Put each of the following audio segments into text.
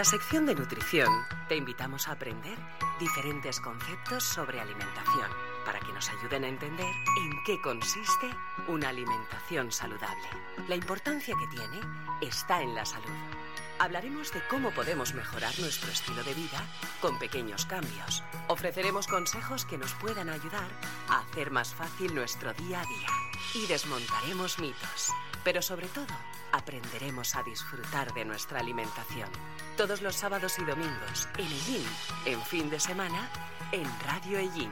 la sección de nutrición te invitamos a aprender diferentes conceptos sobre alimentación para que nos ayuden a entender en qué consiste una alimentación saludable. La importancia que tiene está en la salud. Hablaremos de cómo podemos mejorar nuestro estilo de vida con pequeños cambios. Ofreceremos consejos que nos puedan ayudar a hacer más fácil nuestro día a día. Y desmontaremos mitos. Pero sobre todo, aprenderemos a disfrutar de nuestra alimentación. Todos los sábados y domingos en Ellín, en fin de semana, en Radio Ellín.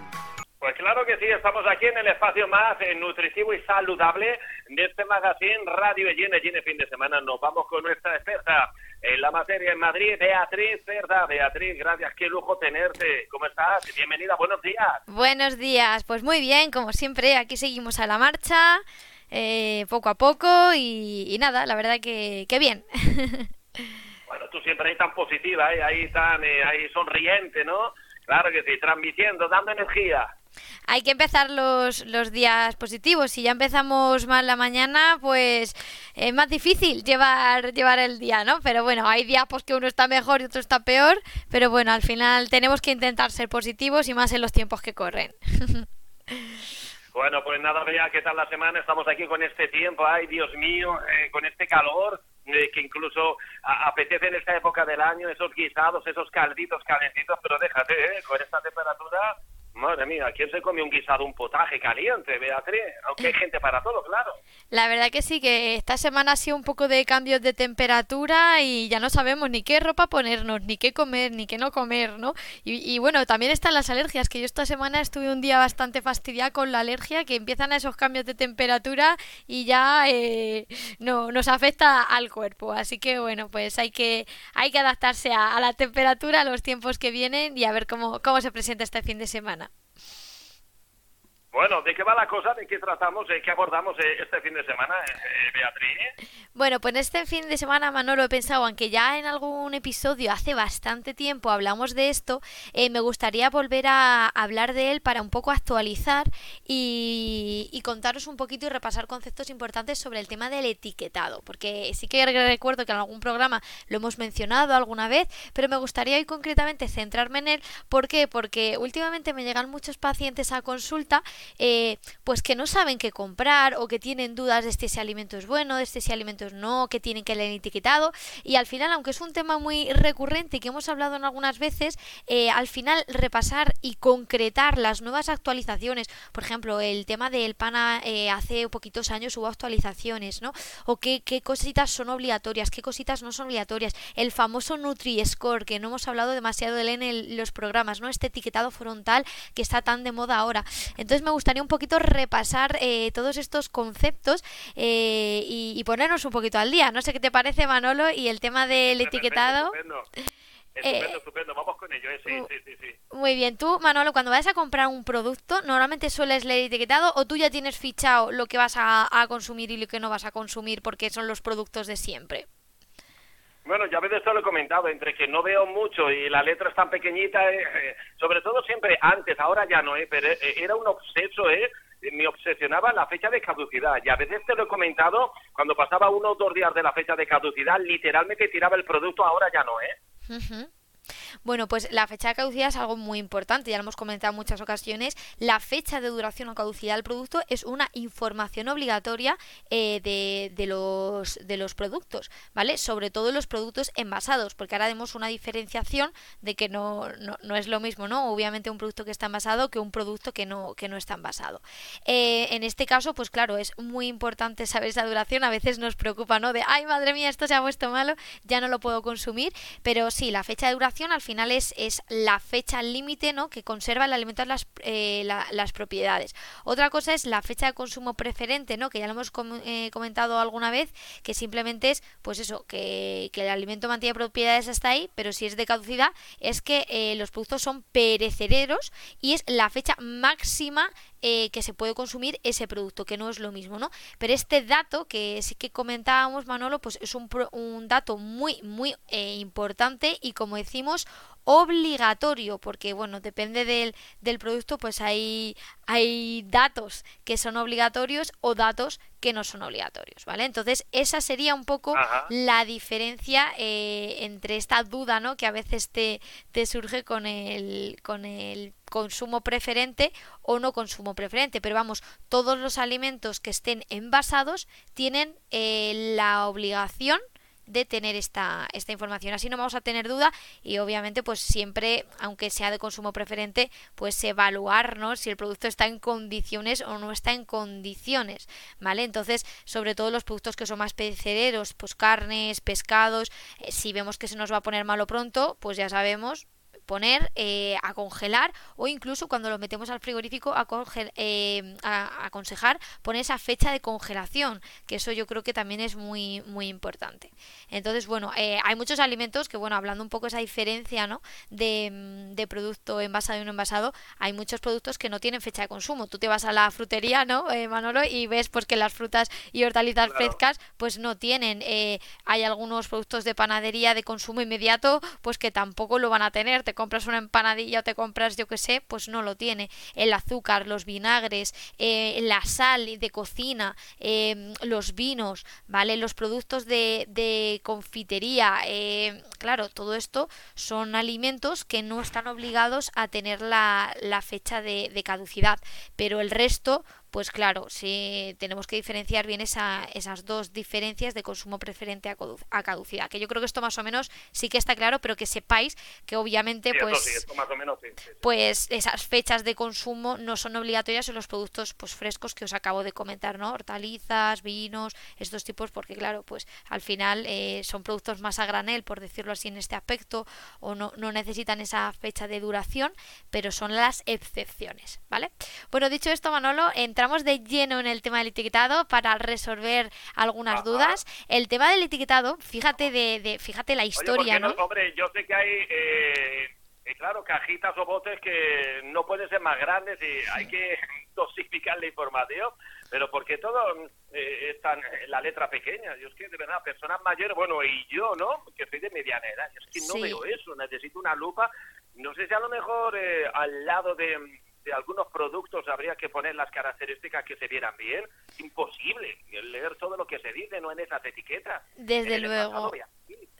Pues claro que sí, estamos aquí en el espacio más eh, nutritivo y saludable de este magazine Radio Ellín, Ellín de fin de semana. Nos vamos con nuestra experta en la materia en Madrid, Beatriz Cerda. Beatriz, gracias, qué lujo tenerte. ¿Cómo estás? Bienvenida, buenos días. Buenos días, pues muy bien, como siempre, aquí seguimos a la marcha. Eh, poco a poco y, nada, la verdad que, que bien. tú siempre ahí tan positiva, ¿eh? ahí tan eh, ahí sonriente, ¿no? Claro que sí, transmitiendo, dando energía. Hay que empezar los, los días positivos. Si ya empezamos mal la mañana, pues es más difícil llevar, llevar el día, ¿no? Pero bueno, hay días pues, que uno está mejor y otro está peor. Pero bueno, al final tenemos que intentar ser positivos y más en los tiempos que corren. Bueno, pues nada, vea qué tal la semana. Estamos aquí con este tiempo, ay Dios mío, eh, con este calor eh, que incluso apetece en esta época del año, esos guisados, esos calditos calentitos, pero déjate, eh, con esta temperatura Madre mía, ¿quién se come un guisado, un potaje caliente, Beatriz? Aunque hay gente para todo, claro. La verdad que sí, que esta semana ha sido un poco de cambios de temperatura y ya no sabemos ni qué ropa ponernos, ni qué comer, ni qué no comer, ¿no? Y, bueno, también están las alergias, que yo esta semana estuve un día bastante fastidiada con la alergia, que empiezan esos cambios de temperatura y ya eh, no, nos afecta al cuerpo. Así que bueno, pues hay que, hay que adaptarse a, a la temperatura, a los tiempos que vienen y a ver cómo, cómo se presenta este fin de semana. Bueno, ¿de qué va la cosa? ¿De qué tratamos? ¿De qué abordamos eh, este fin de semana, eh, Beatriz? Bueno, pues este fin de semana, Manolo, he pensado, aunque ya en algún episodio hace bastante tiempo hablamos de esto, eh, me gustaría volver a hablar de él para un poco actualizar y, y, contaros un poquito y repasar conceptos importantes sobre el tema del etiquetado, porque sí que recuerdo que en algún programa lo hemos mencionado alguna vez, pero me gustaría hoy concretamente centrarme en él. ¿Por qué? Porque últimamente me llegan muchos pacientes a consulta eh, pues que no saben qué comprar o que tienen dudas de este si alimento es bueno, de este si alimento es no, que tienen que leer etiquetado y al final, aunque es un tema muy recurrente y que hemos hablado en algunas veces, eh, al final repasar y concretar las nuevas actualizaciones, por ejemplo, el tema del PANA eh, hace poquitos años hubo actualizaciones, ¿no? O qué, qué cositas son obligatorias, qué cositas no son obligatorias, el famoso Nutri-Score, que no hemos hablado demasiado de él en los programas, ¿no? Este etiquetado frontal que está tan de moda ahora. Entonces me gustaría un poquito repasar eh, todos estos conceptos eh, y, ponernos un poquito al día. No sé qué te parece, Manolo, y el tema del etiquetado. Estupendo. Estupendo, estupendo, vamos con ello, eh, sí, sí, sí, Muy bien, tú, Manolo, cuando vas a comprar un producto, ¿normalmente sueles leer etiquetado o tú ya tienes fichado lo que vas a, consumir y lo que no vas a consumir porque son los productos de siempre? Bueno, ya a veces te lo he comentado, entre que no veo mucho y la letra es tan pequeñita, eh, eh, sobre todo siempre antes, ahora ya no, eh, pero eh, era un obseso, ¿eh? me obsesionaba la fecha de caducidad. Y a veces te lo he comentado, cuando pasaba uno o dos días de la fecha de caducidad, literalmente tiraba el producto, ahora ya no, ¿eh? Bueno, pues la fecha de caducidad es algo muy importante, ya lo hemos comentado en muchas ocasiones. La fecha de duración o caducidad del producto es una información obligatoria eh, de, de, los, de los productos, ¿vale? Sobre todo los productos envasados, porque ahora vemos una diferenciación de que no, no, es lo mismo, ¿no? Obviamente un producto que está envasado que un producto que no, que no está envasado. Eh, en este caso, pues claro, es muy importante saber esa duración. A veces nos preocupa, ¿no? De, ay, madre mía, esto se ha puesto malo, ya no lo puedo consumir. Pero sí, la fecha de duración al final es, es la fecha límite ¿no? que conserva el alimento las, eh, las propiedades. Otra cosa es la fecha de consumo preferente, ¿no? que ya lo hemos eh, comentado alguna vez, que simplemente es pues eso, que, el alimento mantiene propiedades hasta ahí, pero si es de caducidad es que eh, los productos son perecederos y es la fecha máxima eh, que se puede consumir ese producto, que no es lo mismo, ¿no? Pero este dato que sí que comentábamos, Manolo, pues es un, un dato muy, muy eh, importante y como decimos, obligatorio, porque bueno, depende del, del producto, pues hay, hay datos que son obligatorios o datos que no son obligatorios, ¿vale? Entonces, esa sería un poco la diferencia eh, entre esta duda, ¿no? Que a veces te, te surge con el, con el consumo preferente o no consumo preferente. Pero vamos, todos los alimentos que estén envasados tienen eh, la obligación de tener esta, esta información. Así no vamos a tener duda y obviamente pues siempre, aunque sea de consumo preferente, pues evaluar si el producto está en condiciones o no está en condiciones, ¿vale? Entonces, sobre todo los productos que son más perecederos, pues carnes, pescados, eh, si vemos que se nos va a poner malo pronto, pues ya sabemos, poner eh, a congelar o incluso cuando lo metemos al frigorífico a, eh, a, aconsejar poner esa fecha de congelación que eso yo creo que también es muy muy importante. Entonces bueno eh, hay muchos alimentos que bueno hablando un poco esa diferencia no de, mm, de, producto envasado y no envasado hay muchos productos que no tienen fecha de consumo. Tú te vas a la frutería no Manolo y ves pues que las frutas y hortalizas frescas pues no tienen hay algunos productos de panadería de consumo inmediato pues que tampoco lo van a tener compras una empanadilla o te compras, yo que sé, pues no lo tiene. El azúcar, los vinagres, eh, la sal de cocina, eh, los vinos, ¿vale? Los productos de, de confitería, eh, claro, todo esto son alimentos que no están obligados a tener la, la fecha de caducidad, pero el resto pues claro, sí tenemos que diferenciar bien esa, esas dos diferencias de consumo preferente a, caducidad. Que yo creo que esto más o menos sí que está claro, pero que sepáis que obviamente pues, pues esas fechas de consumo no son obligatorias en los productos pues frescos que os acabo de comentar, ¿no? Hortalizas, vinos, estos tipos, porque claro, pues al final eh, son productos más a granel, por decirlo así en este aspecto, o no, no necesitan esa fecha de duración, pero son las excepciones, ¿vale? Bueno, dicho esto, Manolo, en entramos de lleno en el tema del etiquetado para resolver algunas dudas. El tema del etiquetado, fíjate de, fíjate la historia, ¿no? Hombre, yo sé que hay eh, eh, claro, cajitas o botes que no pueden ser más grandes y hay que dosificar la información, pero porque todo eh, está en la letra pequeña. Yo es que, de verdad, personas mayores, bueno, y yo, ¿no? Que soy de mediana edad, yo es que no veo eso, necesito una lupa. No sé si a lo mejor al lado de algunos productos habría que poner las características que se vieran bien. Imposible leer todo lo que se dice, no en esas etiquetas. Desde luego.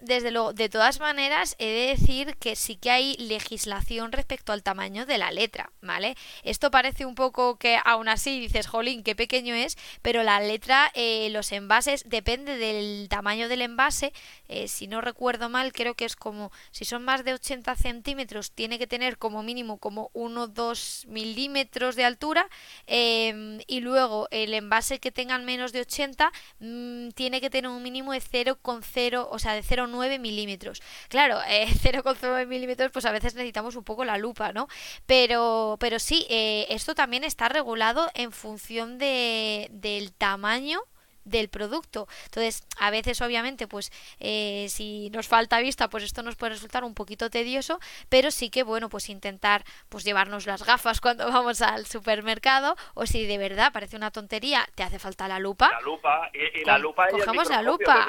Desde luego, de todas maneras, he de decir que sí que hay legislación respecto al tamaño de la letra, ¿vale? Esto parece un poco que aún así dices, jolín, qué pequeño es, pero la letra, eh, los envases, depende del tamaño del envase. Eh, si no recuerdo mal, creo que es como, si son más de 80 centímetros, tiene que tener como mínimo como 1-2 milímetros de altura. Em, y luego el envase que tengan menos de 80 mm, tiene que tener un mínimo de 0,0, o sea, de 0 9 milímetros. Claro, eh, 0,9 milímetros, pues a veces necesitamos un poco la lupa, ¿no? Pero, pero sí, eh, esto también está regulado en función de, del tamaño del producto. Entonces, a veces, obviamente, pues eh, si nos falta vista, pues esto nos puede resultar un poquito tedioso, pero sí que, bueno, pues intentar pues llevarnos las gafas cuando vamos al supermercado, o si de verdad parece una tontería, te hace falta la lupa. La lupa, y, la lupa Cogemos la lupa.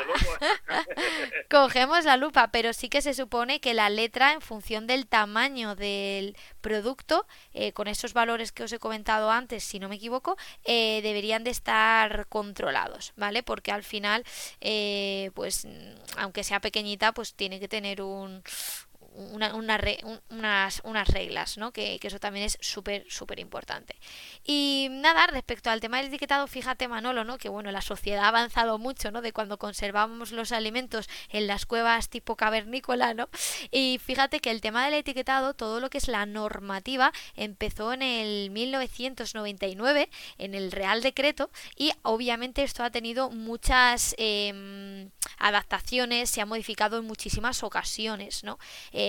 Cogemos la lupa, pero sí que se supone que la letra, en función del tamaño del producto, eh, con esos valores que os he comentado antes, si no me equivoco, eh, deberían de estar controlados. ¿Vale? Porque al final, eh, pues, aunque sea pequeñita, pues tiene que tener un, una, unas, unas reglas, ¿no? Que, eso también es súper, súper importante. Y nada, respecto al tema del etiquetado, fíjate Manolo, ¿no? Que bueno, la sociedad ha avanzado mucho, ¿no? De cuando conservamos los alimentos en las cuevas tipo cavernícola, ¿no? Y fíjate que el tema del etiquetado, todo lo que es la normativa, empezó en el 1999, en el Real Decreto, y obviamente esto ha tenido muchas em, adaptaciones, se ha modificado en muchísimas ocasiones, ¿no?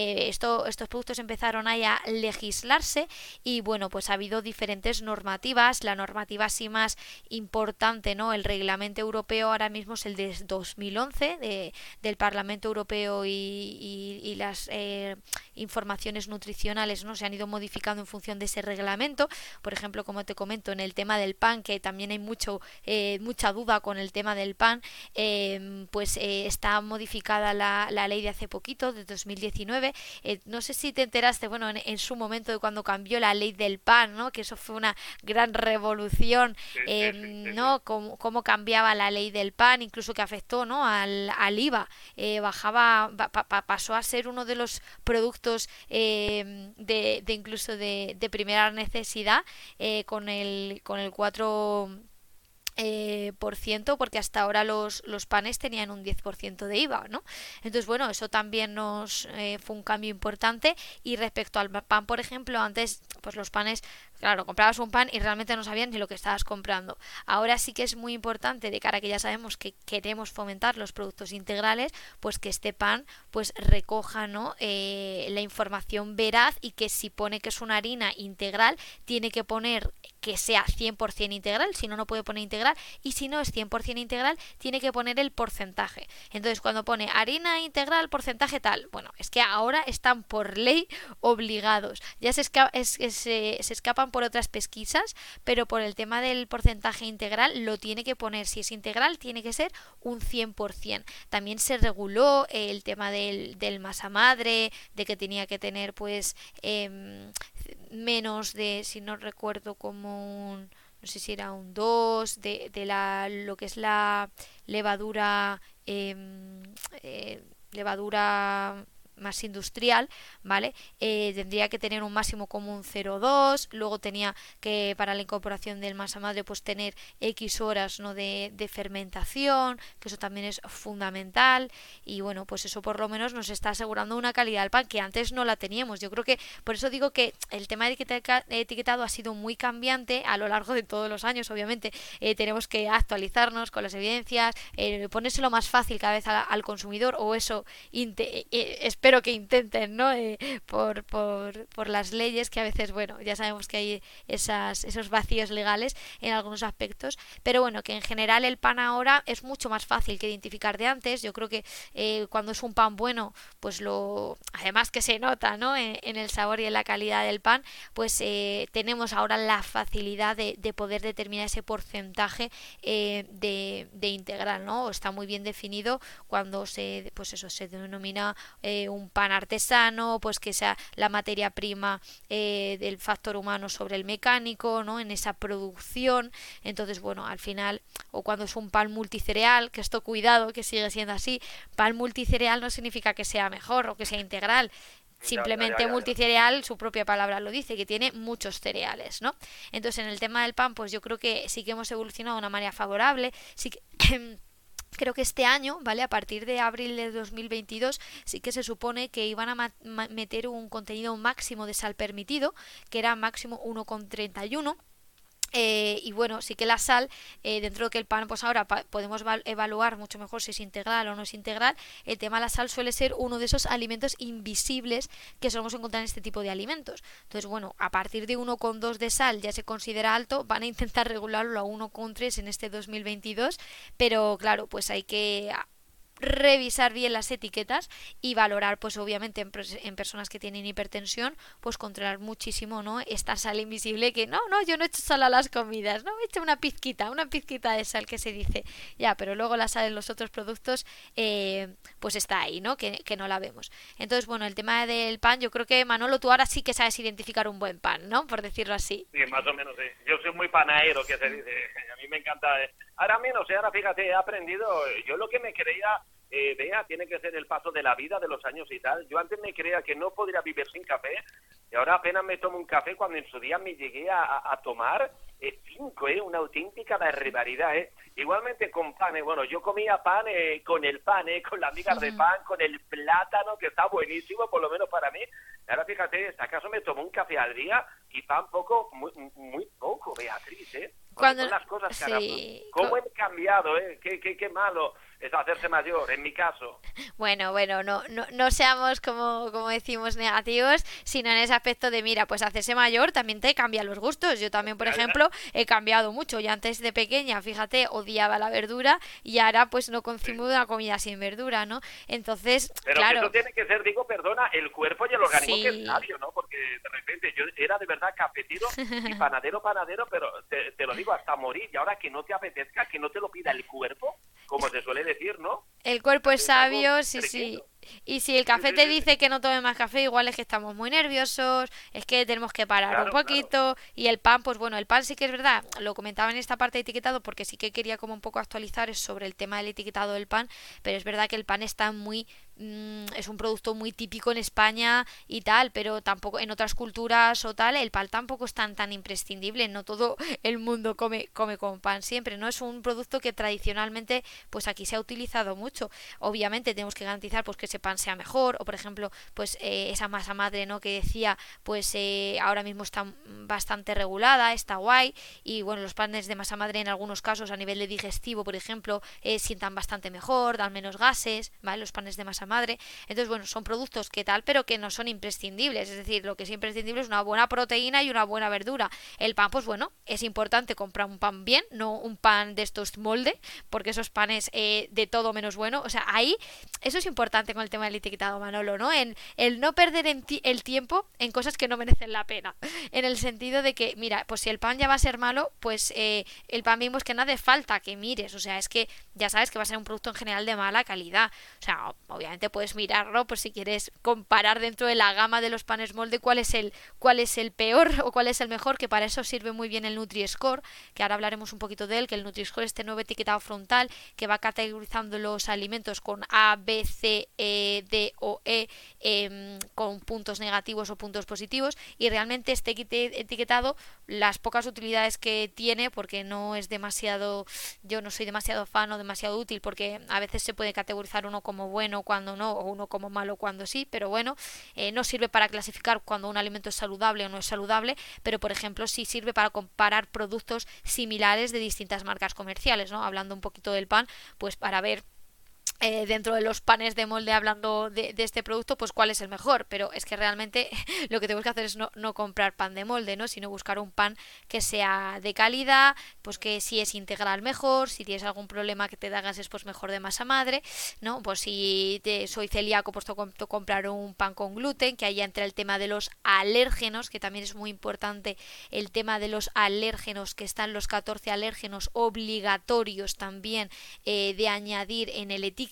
Eh, esto, estos productos empezaron ahí a legislarse y bueno, pues ha habido diferentes normativas. La normativa así más importante, ¿no? El reglamento europeo ahora mismo es el de 2011 de, del Parlamento Europeo y, las eh, informaciones nutricionales no se han ido modificando en función de ese reglamento. Por ejemplo, como te comento, en el tema del pan, que también hay mucho, eh, mucha duda con el tema del pan, em, pues eh, está modificada la, la, ley de hace poquito, de 2019. Eh, no sé si te enteraste, bueno, en, su momento de cuando cambió la ley del pan, ¿no? Que eso fue una gran revolución, em, ¿no? Cómo, cómo, cambiaba la ley del pan, incluso que afectó, ¿no? Al, al IVA. bajaba, pasó a ser uno de los productos de, de, incluso de, de primera necesidad con el con el 4 eh, por ciento porque hasta ahora los, los panes tenían un 10% de IVA, ¿no? Entonces, bueno, eso también nos eh, fue un cambio importante y respecto al pan, por ejemplo, antes pues los panes Claro, comprabas un pan y realmente no sabías ni lo que estabas comprando. Ahora sí que es muy importante, de cara a que ya sabemos que queremos fomentar los productos integrales, pues que este pan pues recoja ¿no? Eh, la información veraz y que si pone que es una harina integral, tiene que poner que sea 100% integral, si no, no puede poner integral, y si no es 100% integral, tiene que poner el porcentaje. Entonces, cuando pone harina integral, porcentaje tal, bueno, es que ahora están por ley obligados. Ya se, se escapan por otras pesquisas, pero por el tema del porcentaje integral lo tiene que poner. Si es integral, tiene que ser un 100%. También se reguló el tema del, del masa madre, de que tenía que tener pues em, menos de, si no recuerdo, un no sé si era un 2 de, de la lo que es la levadura em, eh, levadura más industrial, ¿vale? Eh, tendría que tener un máximo común 0,2, luego tenía que para la incorporación del masa madre pues tener X horas ¿no? de, de, fermentación, que eso también es fundamental y bueno, pues eso por lo menos nos está asegurando una calidad del pan que antes no la teníamos. Yo creo que por eso digo que el tema de etiquetado ha sido muy cambiante a lo largo de todos los años, obviamente eh, tenemos que actualizarnos con las evidencias, eh, ponérselo más fácil cada vez al consumidor o eso eh, espero pero que intenten, ¿no? Eh, por, por, por, las leyes que a veces, bueno, ya sabemos que hay esas, esos vacíos legales en algunos aspectos, pero bueno, que en general el pan ahora es mucho más fácil que identificar de antes. Yo creo que eh, cuando es un pan bueno, pues lo, además que se nota, ¿no? En, el sabor y en la calidad del pan, pues eh, tenemos ahora la facilidad de, de poder determinar ese porcentaje de, de integral, ¿no? Está muy bien definido cuando se, pues eso, se denomina un un pan artesano, pues que sea la materia prima eh, del factor humano sobre el mecánico, ¿no? En esa producción. Entonces, bueno, al final, o cuando es un pan multicereal, que esto cuidado, que sigue siendo así, pan multicereal no significa que sea mejor o que sea integral. Simplemente multicereal, su propia palabra lo dice, que tiene muchos cereales, ¿no? Entonces, en el tema del pan, pues yo creo que sí que hemos evolucionado de una manera favorable, sí que creo que este año, ¿vale? A partir de abril de 2022 sí que se supone que iban a meter un contenido máximo de sal permitido, que era máximo 1,31 eh, y bueno, sí que la sal, eh, dentro de que el pan, pues ahora podemos evaluar mucho mejor si es integral o no es integral, el tema de la sal suele ser uno de esos alimentos invisibles que solemos encontrar en este tipo de alimentos. Entonces, bueno, a partir de 1,2 de sal ya se considera alto, van a intentar regularlo a 1,3 en este 2022, pero claro, pues hay que revisar bien las etiquetas y valorar pues obviamente en, personas que tienen hipertensión pues controlar muchísimo no esta sal invisible que no no yo no he hecho sal a las comidas no he hecho una pizquita una pizquita de sal que se dice. Ya pero luego la sal en los otros productos eh, pues está ahí no que, que, no la vemos. Entonces bueno el tema del pan yo creo que Manolo tú ahora sí que sabes identificar un buen pan no por decirlo así. Sí más o menos sí. Yo soy muy panadero que se dice. A mí me encanta eh. ahora menos eh, ahora fíjate he aprendido yo lo que me creía eh, vea, tiene que ser el paso de la vida, de los años y tal. Yo antes me creía que no podría vivir sin café y ahora apenas me tomo un café cuando en su día me llegué a, tomar eh, cinco, eh, una auténtica barbaridad. Eh. Igualmente con pan, eh, bueno, yo comía pan eh, con el pan, eh, con las migas de pan, con el plátano, que está buenísimo, por lo menos para mí. Ahora fíjate, acaso me tomo un café al día y pan poco, muy, muy poco, Beatriz, ¿eh? Cuando, las cosas, ¿Cómo he cambiado, ¿eh? Qué, qué, qué malo es hacerse mayor, en mi caso. Bueno, bueno, no, no, no seamos como, como decimos negativos, sino en ese aspecto de, mira, pues hacerse mayor también te cambia los gustos. Yo también, por ejemplo, he cambiado mucho. Yo antes de pequeña, fíjate, odiaba la verdura y ahora pues no consumo una comida sin verdura, ¿no? Entonces, Pero claro. eso tiene que ser, digo, perdona, el cuerpo y el organismo que es sabio, ¿no? Porque de repente yo era de verdad cafetero y panadero, panadero, pero te, te lo digo hasta morir. Y ahora que no te apetezca, que no te lo pida el cuerpo, como se suele decir, ¿no? El cuerpo es sabio, sí, sí. Y si el café te dice que no tome más café, igual es que estamos muy nerviosos, es que tenemos que parar Claro, un poquito. Y el pan, pues bueno, el pan sí que es verdad, lo comentaba en esta parte de etiquetado porque sí que quería como un poco actualizar sobre el tema del etiquetado del pan, pero es verdad que el pan está muy mm, es un producto muy típico en España y tal, pero tampoco en otras culturas o tal, el pan tampoco es tan tan imprescindible, no todo el mundo come come con pan siempre, no es un producto que tradicionalmente pues aquí se ha utilizado mucho. Obviamente tenemos que garantizar pues que ese pan sea mejor o por ejemplo, pues eh, esa masa madre, ¿no? que decía, pues eh, ahora mismo está bastante regulada, está guay y bueno, los panes de masa madre en algunos casos a nivel de digestivo, por ejemplo, eh, sientan bastante mejor, dan menos gases, ¿vale? Los panes de masa madre. Entonces, bueno, son productos que tal, pero que no son imprescindibles. Es decir, lo que es imprescindible es una buena proteína y una buena verdura. El pan, pues bueno, es importante comprar un pan bien, no un pan de estos molde, porque esos panes eh, de todo menos bueno. O sea, ahí, eso es importante con el tema del etiquetado, Manolo, ¿no? En el no perder en ti- el tiempo en cosas que no merecen la pena. En el sentido de que, mira, pues si el pan ya va a ser malo, pues eh, el pan mismo es que no hace falta que mires. O sea, es que ya sabes que va a ser un producto en general de mala calidad. O sea, o- obviamente puedes mirarlo por si quieres comparar dentro de la gama de los panes molde cuál es el cuál es el peor o cuál es el mejor, que para eso sirve muy bien el Nutri-Score, que ahora hablaremos un poquito de él, que el Nutri-Score es este nuevo etiquetado frontal que va categorizando los alimentos con A, B, C, E, D o E em, con puntos negativos o puntos positivos. Y realmente este etiquetado las pocas utilidades que tiene porque no es demasiado yo no soy demasiado fan o demasiado útil porque a veces se puede categorizar uno como bueno cuando no o uno como malo cuando sí pero bueno eh, no sirve para clasificar cuando un alimento es saludable o no es saludable pero por ejemplo sí sirve para comparar productos similares de distintas marcas comerciales no hablando un poquito del pan pues para ver eh, dentro de los panes de molde hablando de, este producto, pues cuál es el mejor. Pero es que realmente lo que tenemos que hacer es no, no comprar pan de molde, ¿no? Sino buscar un pan que sea de calidad, pues que si es integral mejor, si tienes algún problema que te da gases, pues mejor de masa madre, ¿no? Pues si soy celíaco, pues que comprar un pan con gluten, que ahí entra el tema de los alérgenos, que también es muy importante el tema de los alérgenos, que están los 14 alérgenos obligatorios también eh, de añadir en el etiquetado,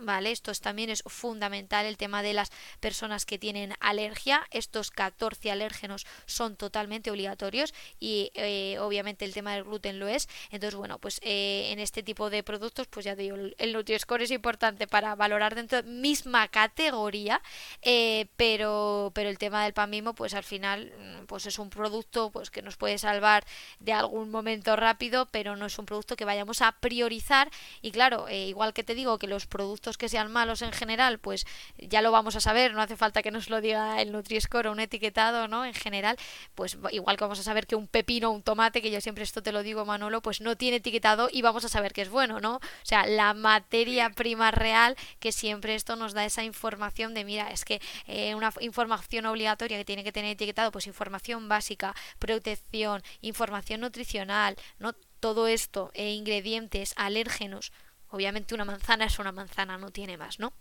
¿vale? Esto es- también es fundamental el tema de las personas que tienen alergia. Estos 14 alérgenos son totalmente obligatorios y eh, obviamente el tema del gluten lo es. Entonces, bueno, pues eh, en este tipo de productos, pues ya te digo, el, Nutri-Score es importante para valorar dentro de misma categoría, eh, pero, pero el tema del pan mismo, pues al final, mm, pues es un producto pues que nos puede salvar de algún momento rápido, pero no es un producto que vayamos a priorizar. Y claro, igual que te digo que los productos que sean malos en general, pues ya lo vamos a saber, no hace falta que nos lo diga el Nutri-Score o un etiquetado, ¿no? En general, pues igual que vamos a saber que un pepino o un tomate, que yo siempre esto te lo digo, Manolo, pues no tiene etiquetado y vamos a saber que es bueno, ¿no? O sea, la materia prima real, que siempre esto nos da esa información de, mira, es que eh, una información obligatoria que tiene que tener etiquetado, pues información básica, protección, información nutricional, ¿no? Todo esto, eh, ingredientes, alérgenos. Obviamente una manzana es una manzana, no tiene más, ¿no?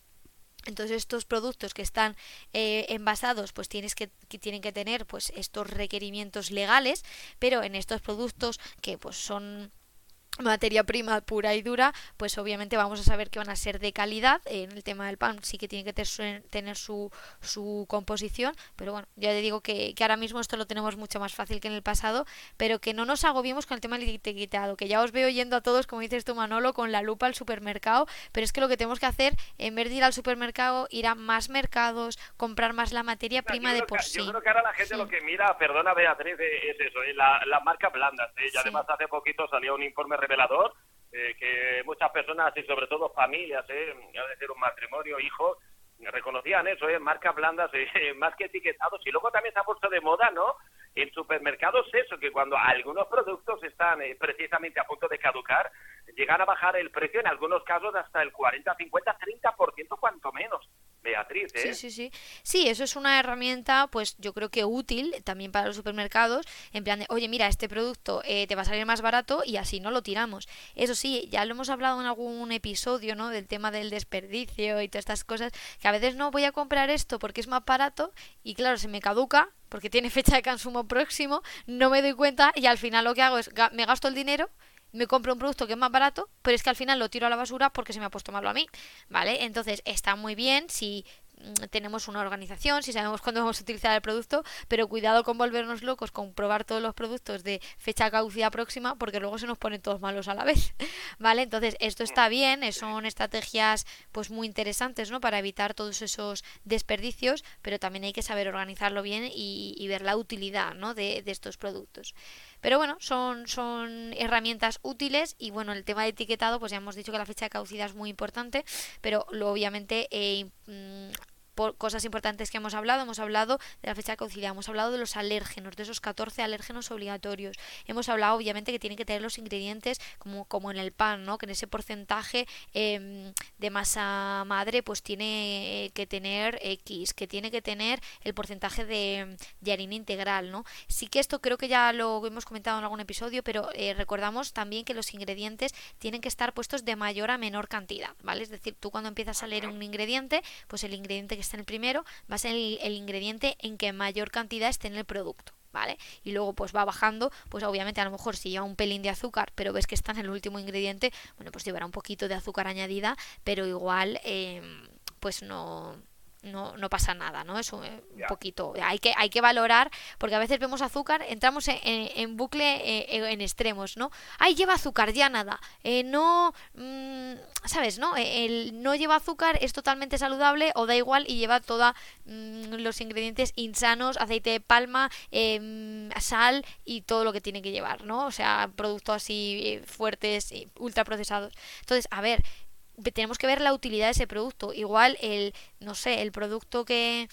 Entonces estos productos que están eh, envasados pues tienes que, que tienen que tener pues estos requerimientos legales, pero en estos productos que pues son materia prima pura y dura, pues obviamente vamos a saber que van a ser de calidad. En el tema del pan sí que tiene que tener su, su composición, pero bueno, ya te digo que, que ahora mismo esto lo tenemos mucho más fácil que en el pasado, pero que no nos agobiemos con el tema del etiquetado, que ya os veo yendo a todos, como dices tú Manolo, con la lupa al supermercado, pero es que lo que tenemos que hacer, en vez de ir al supermercado, ir a más mercados, comprar más la materia prima de por que- sí. Yo creo que ahora la gente Sí. lo que mira, perdona Beatriz, es eso, la, las marcas blandas. eh, y Sí. además hace poquito salió un informe revelador eh, que muchas personas y sobre todo familias, eh, ha de ser un matrimonio, hijos, reconocían eso, eh, marcas blandas eh, más que etiquetados. Y luego también se ha puesto de moda, ¿no? En supermercados eso, que cuando algunos productos están eh, precisamente a punto de caducar, llegan a bajar el precio en algunos casos hasta el 40, 50, 30% cuanto menos. Beatriz, ¿eh? Sí, sí, sí. Sí, eso es una herramienta, pues yo creo que útil también para los supermercados, en plan de, oye, mira, este producto eh, te va a salir más barato y así no lo tiramos. Eso sí, ya lo hemos hablado en algún episodio, ¿no? Del tema del desperdicio y todas estas cosas, que a veces no voy a comprar esto porque es más barato y claro, se me caduca porque tiene fecha de consumo próximo, no me doy cuenta y al final lo que hago es me gasto el dinero me compro un producto que es más barato, pero es que al final lo tiro a la basura porque se me ha puesto malo a mí, ¿vale? Entonces está muy bien si mm, tenemos una organización, si sabemos cuándo vamos a utilizar el producto, pero cuidado con volvernos locos, con probar todos los productos de fecha caducidad próxima, porque luego se nos ponen todos malos a la vez, ¿vale? Entonces esto está bien, son estrategias pues muy interesantes, ¿no? Para evitar todos esos desperdicios, pero también hay que saber organizarlo bien y, ver la utilidad, ¿no? De estos productos. Pero bueno, son, son herramientas útiles y bueno, el tema de etiquetado, pues ya hemos dicho que la fecha de caducidad es muy importante, pero lo, obviamente eh, mm, cosas importantes que hemos hablado. Hemos hablado de la fecha de caducidad, hemos hablado de los alérgenos, de esos 14 alérgenos obligatorios. Hemos hablado, obviamente, que tienen que tener los ingredientes como, como en el pan, ¿no? Que en ese porcentaje em, de masa madre, pues tiene que tener X, que tiene que tener el porcentaje de, harina integral, ¿no? Sí que esto creo que ya lo hemos comentado en algún episodio, pero eh, recordamos también que los ingredientes tienen que estar puestos de mayor a menor cantidad, ¿vale? Es decir, tú cuando empiezas a leer un ingrediente, pues el ingrediente que en el primero va a ser el, ingrediente en que mayor cantidad esté en el producto. ¿Vale? Y luego pues va bajando, pues obviamente a lo mejor si lleva un pelín de azúcar, pero ves que está en el último ingrediente, bueno, pues llevará un poquito de azúcar añadida, pero igual em, pues no, no, no pasa nada, ¿no? Es un, poquito. Hay que, hay que valorar, porque a veces vemos azúcar, entramos en, bucle eh, en extremos, ¿no? Ay, lleva azúcar, ya nada. Eh, no, mm, ¿sabes? ¿No? El no lleva azúcar es totalmente saludable o da igual y lleva todos mm, los ingredientes insanos, aceite de palma, em, sal y todo lo que tiene que llevar, ¿no? O sea, productos así eh, fuertes, ultra procesados. Entonces, a ver, tenemos que ver la utilidad de ese producto. Igual el, no sé, el producto que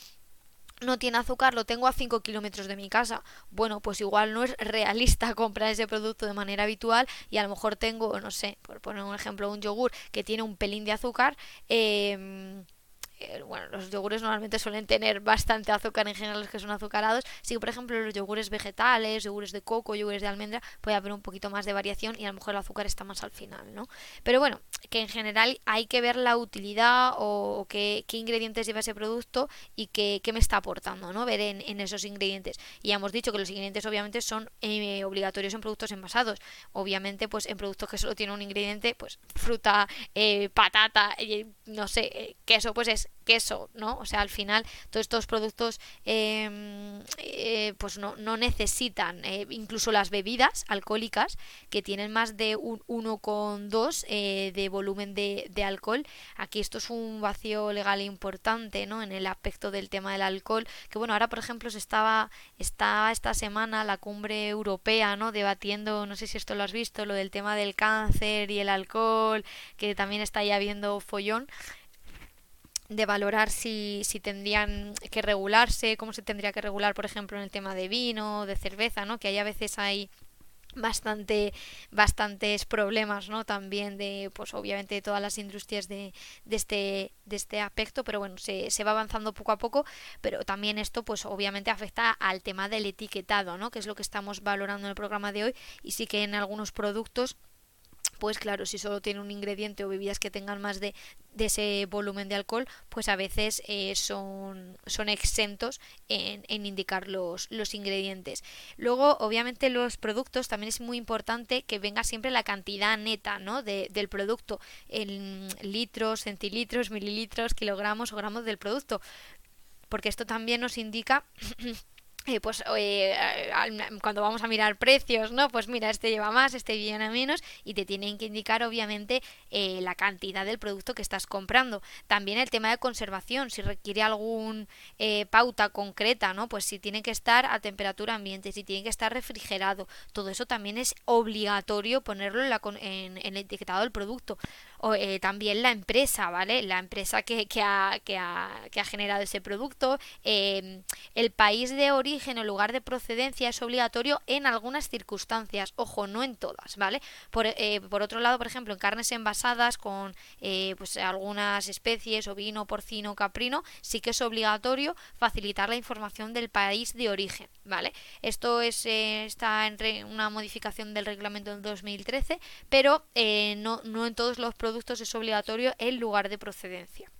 no tiene azúcar, lo tengo a 5 kilómetros de mi casa. Bueno, pues igual no es realista comprar ese producto de manera habitual y a lo mejor tengo, no sé, por poner un ejemplo, un yogur que tiene un pelín de azúcar. Eh, eh, bueno, los yogures normalmente suelen tener bastante azúcar en general los que son azucarados. Si por ejemplo los yogures vegetales, yogures de coco, yogures de almendra, puede haber un poquito más de variación y a lo mejor el azúcar está más al final, ¿no? Pero bueno, que en general hay que ver la utilidad o, qué, ingredientes lleva ese producto y qué, me está aportando, ¿no? Ver en, esos ingredientes. Y ya hemos dicho que los ingredientes obviamente son eh, obligatorios en productos envasados. Obviamente, pues en productos que solo tienen un ingrediente, pues fruta, eh, patata, no sé, queso, pues es queso, ¿no? O sea, al final todos estos productos em, eh, pues no, no necesitan, eh, incluso las bebidas alcohólicas que tienen más de un 1,2 eh, de volumen de, de, alcohol. Aquí esto es un vacío legal importante, ¿no? En el aspecto del tema del alcohol, que bueno, ahora por ejemplo se estaba, está esta semana la cumbre europea, ¿no? Debatiendo, no sé si esto lo has visto, lo del tema del cáncer y el alcohol, que también está ya habiendo follón de valorar si, si tendrían que regularse, cómo se tendría que regular, por ejemplo, en el tema de vino, de cerveza, ¿no? Que ahí a veces hay bastante bastantes problemas no también de pues obviamente de todas las industrias de, de este de este aspecto pero bueno se, se va avanzando poco a poco pero también esto pues obviamente afecta al tema del etiquetado no que es lo que estamos valorando en el programa de hoy y sí que en algunos productos pues claro, si solo tiene un ingrediente o bebidas que tengan más de, ese volumen de alcohol, pues a veces eh, son, son exentos en, en indicar los, los, ingredientes. Luego, obviamente, los productos también es muy importante que venga siempre la cantidad neta ¿no? de, del producto en litros, centilitros, mililitros, kilogramos o gramos del producto. Porque esto también nos indica eh, pues eh, cuando vamos a mirar precios, ¿no? Pues mira, este lleva más, este lleva menos y te tienen que indicar obviamente eh, la cantidad del producto que estás comprando. También el tema de conservación, si requiere algún pauta concreta, ¿no? Pues si tiene que estar a temperatura ambiente, si tiene que estar refrigerado, todo eso también es obligatorio ponerlo en, la, en, en el etiquetado del producto. Eh, también la empresa, ¿vale? La empresa que, que, ha, que, ha, que ha, generado ese producto. Em, el país de origen o lugar de procedencia es obligatorio en algunas circunstancias, ojo, no en todas, ¿vale? Por, eh, por otro lado, por ejemplo, en carnes envasadas con eh, pues algunas especies, ovino, porcino, caprino, sí que es obligatorio facilitar la información del país de origen, ¿vale? Esto es, está en una modificación del reglamento del 2013, pero no, no en todos los productos es obligatorio el lugar de procedencia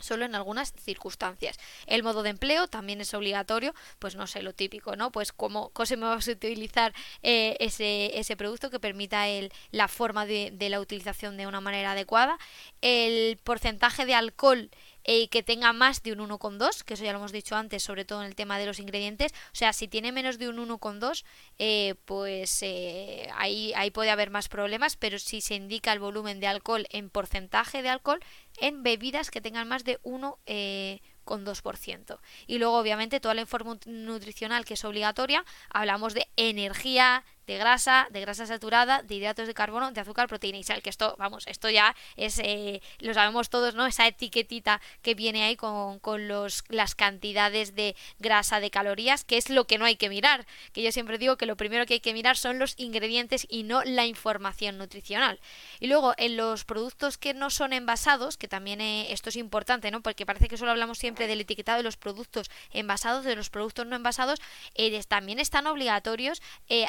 solo en algunas circunstancias. El modo de empleo también es obligatorio, pues no sé, lo típico, ¿no? Pues cómo, se me va a utilizar eh, ese, ese, producto que permita el, la forma de, de, la utilización de una manera adecuada. El porcentaje de alcohol eh, que tenga más de un 1,2, que eso ya lo hemos dicho antes, sobre todo en el tema de los ingredientes. O sea, si tiene menos de un 1,2, eh, pues eh, ahí, ahí puede haber más problemas, pero si se indica el volumen de alcohol en porcentaje de alcohol, en bebidas que tengan más de 1 eh, con 2%. Y luego, obviamente, toda la información nutricional que es obligatoria, hablamos de energía, de grasa, de grasa saturada, de hidratos de carbono, de azúcar, proteína y sal, que esto, vamos, esto ya es, eh, lo sabemos todos, ¿no? Esa etiquetita que viene ahí con, con los, las cantidades de grasa, de calorías, que es lo que no hay que mirar, que yo siempre digo que lo primero que hay que mirar son los ingredientes y no la información nutricional. Y luego, en los productos que no son envasados, que también eh, esto es importante, ¿no? Porque parece que solo hablamos siempre del etiquetado de los productos envasados, de los productos no envasados, eh, también están obligatorios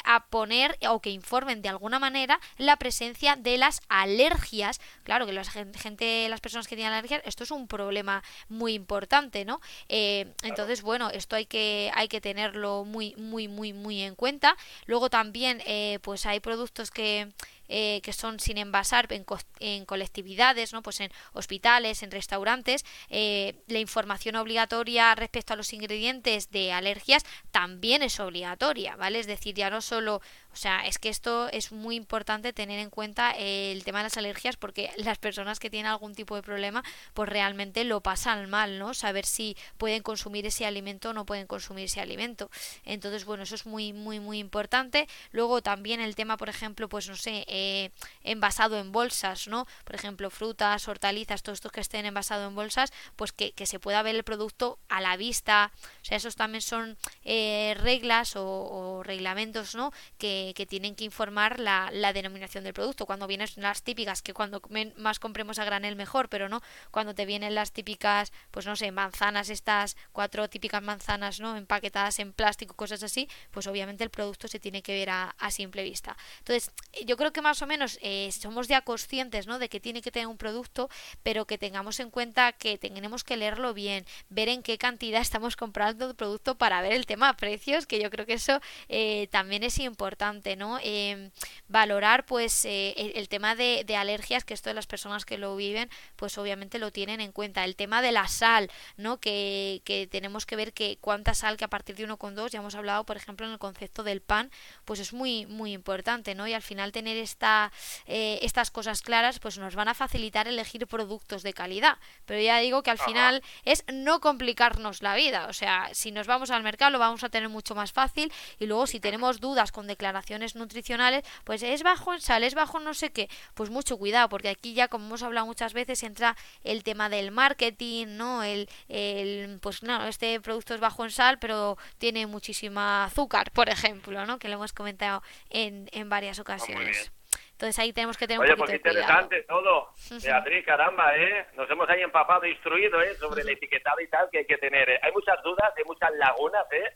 a poner o que informen de alguna manera la presencia de las alergias. Claro que la gente, las personas que tienen alergias, esto es un problema muy importante, ¿no? Eh, entonces, bueno, esto hay que, hay que tenerlo muy, muy, muy, muy en cuenta. Luego también, eh, pues hay productos que eh, que son sin envasar en, colectividades, ¿no? pues en hospitales, en restaurantes, eh, la información obligatoria respecto a los ingredientes de alergias también es obligatoria, ¿vale? Es decir, ya no solo o sea, es que esto es muy importante tener en cuenta el tema de las alergias porque las personas que tienen algún tipo de problema pues realmente lo pasan mal, ¿no? Saber si pueden consumir ese alimento o no pueden consumir ese alimento. Entonces, bueno, eso es muy, muy, muy importante. Luego también el tema, por ejemplo, pues no sé, eh, envasado en bolsas, ¿no? Por ejemplo, frutas, hortalizas, todos estos que estén envasados en bolsas, pues que, se pueda ver el producto a la vista. O sea, esos también son eh, reglas o, o reglamentos, ¿no? Que que, tienen que informar la, la, denominación del producto. Cuando vienen las típicas, que cuando más compremos a granel mejor, pero no, cuando te vienen las típicas, pues no sé, manzanas, estas cuatro típicas manzanas, ¿no? Empaquetadas en plástico, cosas así, pues obviamente el producto se tiene que ver a, simple vista. Entonces, yo creo que más o menos eh, somos ya conscientes, ¿no? De que tiene que tener un producto, pero que tengamos en cuenta que tenemos que leerlo bien, ver en qué cantidad estamos comprando el producto para ver el tema precios, que yo creo que eso eh, también es importante ¿no? Em, valorar pues eh, el, tema de, alergias, que esto de las personas que lo viven, pues obviamente lo tienen en cuenta. El tema de la sal, ¿no? Que, tenemos que ver que cuánta sal que a partir de 1,2, ya hemos hablado, por ejemplo, en el concepto del pan, pues es muy, muy importante, ¿no? Y al final tener esta, eh, estas cosas claras, pues nos van a facilitar elegir productos de calidad. Pero ya digo que al final es no complicarnos la vida. O sea, si nos vamos al mercado lo vamos a tener mucho más fácil y luego si tenemos dudas con declaraciones nutricionales, pues es bajo en sal, es bajo no sé qué, pues mucho cuidado, porque aquí ya como hemos hablado muchas veces entra el tema del marketing, ¿no? El, el pues no, este producto es bajo en sal, pero tiene muchísima azúcar, por ejemplo, ¿no? Que lo hemos comentado en, en varias ah, ocasiones. Entonces ahí tenemos que tener Oye, un poquito pues interesante todo. Beatriz, caramba, ¿eh? Nos hemos ahí empapado, instruido, ¿eh? Sobre el etiquetado y tal que hay que tener. ¿eh? Hay muchas dudas, hay muchas lagunas, ¿eh?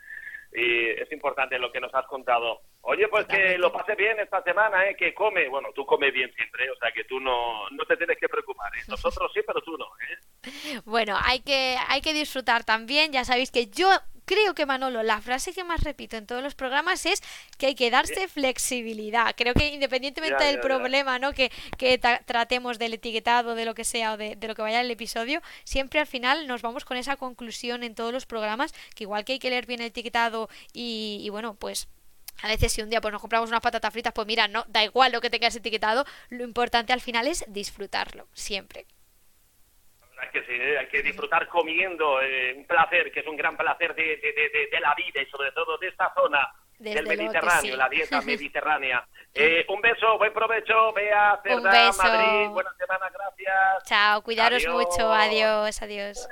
Y es importante lo que nos has contado. Oye, pues que lo pase bien esta semana, ¿eh? que come, bueno, tú comes bien siempre, o sea que tú no, no te tienes que preocupar, ¿eh? nosotros sí, pero tú no. ¿eh? Bueno, hay que, hay que disfrutar también, ya sabéis que yo creo que Manolo, la frase que más repito en todos los programas es que hay que darse flexibilidad. Creo que independientemente del problema, ¿no? Que, que tratemos del etiquetado, de lo que sea o de, lo que vaya en el episodio, siempre al final nos vamos con esa conclusión en todos los programas, que igual que hay que leer bien el etiquetado y, y bueno, pues a veces si un día pues nos compramos unas patatas fritas, pues mira, no, da igual lo que tengas etiquetado, lo importante al final es disfrutarlo, siempre hay que, hay que disfrutar comiendo, eh, un placer, que es un gran placer de, de, de, de la vida y sobre todo de esta zona del Mediterráneo, la dieta mediterránea. Eh, un beso, buen provecho, Bea, Cerda, Madrid, buena semana, gracias. Chao, cuidaros mucho, adiós. adiós.